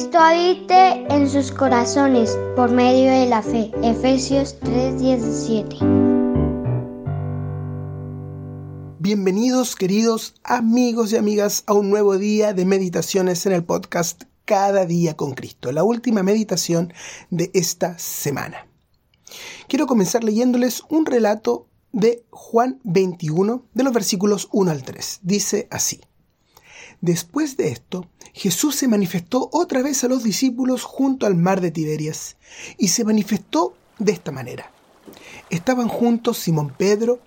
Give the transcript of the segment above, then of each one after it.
Cristo habite en sus corazones por medio de la fe. Efesios 3:17. Bienvenidos queridos amigos y amigas a un nuevo día de meditaciones en el podcast Cada día con Cristo, la última meditación de esta semana. Quiero comenzar leyéndoles un relato de Juan 21 de los versículos 1 al 3. Dice así. Después de esto, Jesús se manifestó otra vez a los discípulos junto al mar de Tiberias, y se manifestó de esta manera. Estaban juntos Simón Pedro,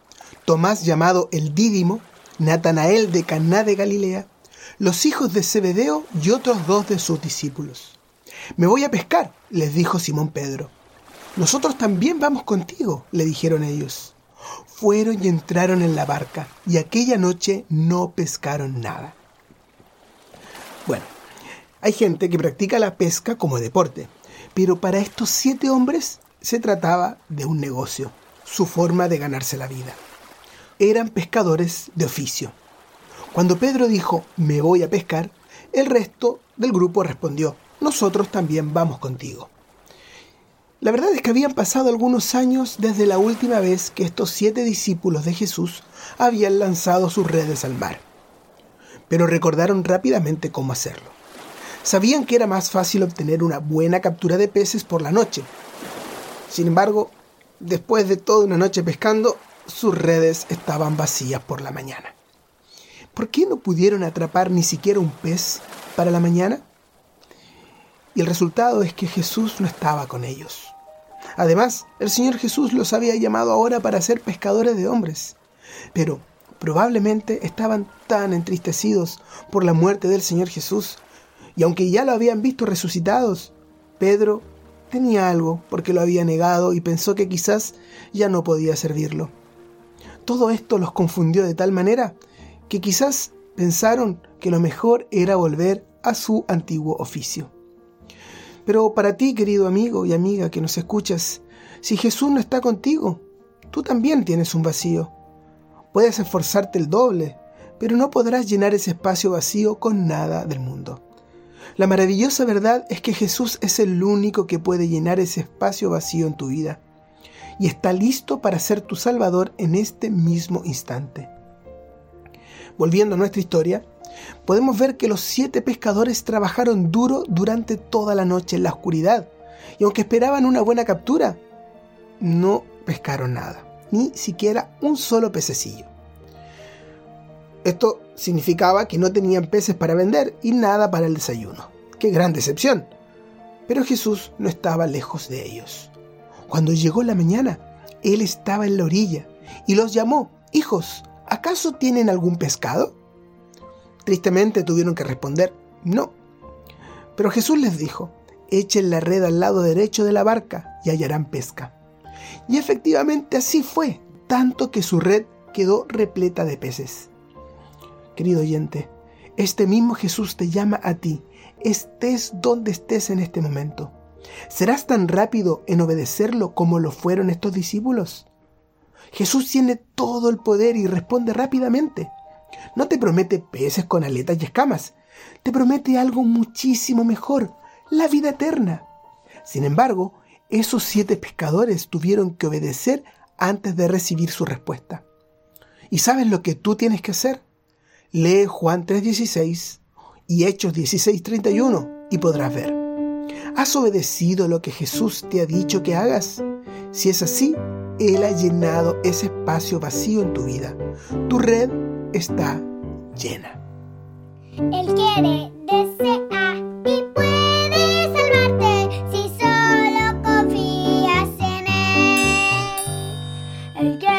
Tomás llamado el Dídimo, Natanael de Caná de Galilea, los hijos de Zebedeo y otros dos de sus discípulos. Me voy a pescar, les dijo Simón Pedro. Nosotros también vamos contigo, le dijeron ellos. Fueron y entraron en la barca, y aquella noche no pescaron nada. Bueno, hay gente que practica la pesca como deporte, pero para estos siete hombres se trataba de un negocio, su forma de ganarse la vida. Eran pescadores de oficio. Cuando Pedro dijo, me voy a pescar, el resto del grupo respondió, nosotros también vamos contigo. La verdad es que habían pasado algunos años desde la última vez que estos siete discípulos de Jesús habían lanzado sus redes al mar pero recordaron rápidamente cómo hacerlo. Sabían que era más fácil obtener una buena captura de peces por la noche. Sin embargo, después de toda una noche pescando, sus redes estaban vacías por la mañana. ¿Por qué no pudieron atrapar ni siquiera un pez para la mañana? Y el resultado es que Jesús no estaba con ellos. Además, el Señor Jesús los había llamado ahora para ser pescadores de hombres. Pero probablemente estaban tan entristecidos por la muerte del Señor Jesús, y aunque ya lo habían visto resucitados, Pedro tenía algo porque lo había negado y pensó que quizás ya no podía servirlo. Todo esto los confundió de tal manera que quizás pensaron que lo mejor era volver a su antiguo oficio. Pero para ti, querido amigo y amiga que nos escuchas, si Jesús no está contigo, tú también tienes un vacío. Puedes esforzarte el doble, pero no podrás llenar ese espacio vacío con nada del mundo. La maravillosa verdad es que Jesús es el único que puede llenar ese espacio vacío en tu vida y está listo para ser tu Salvador en este mismo instante. Volviendo a nuestra historia, podemos ver que los siete pescadores trabajaron duro durante toda la noche en la oscuridad y aunque esperaban una buena captura, no pescaron nada ni siquiera un solo pececillo. Esto significaba que no tenían peces para vender y nada para el desayuno. ¡Qué gran decepción! Pero Jesús no estaba lejos de ellos. Cuando llegó la mañana, Él estaba en la orilla y los llamó, Hijos, ¿acaso tienen algún pescado? Tristemente tuvieron que responder, No. Pero Jesús les dijo, Echen la red al lado derecho de la barca y hallarán pesca. Y efectivamente así fue, tanto que su red quedó repleta de peces. Querido oyente, este mismo Jesús te llama a ti, estés donde estés en este momento. ¿Serás tan rápido en obedecerlo como lo fueron estos discípulos? Jesús tiene todo el poder y responde rápidamente. No te promete peces con aletas y escamas, te promete algo muchísimo mejor, la vida eterna. Sin embargo, esos siete pescadores tuvieron que obedecer antes de recibir su respuesta. ¿Y sabes lo que tú tienes que hacer? Lee Juan 3:16 y Hechos 16:31 y podrás ver. ¿Has obedecido lo que Jesús te ha dicho que hagas? Si es así, Él ha llenado ese espacio vacío en tu vida. Tu red está llena. Él quiere again.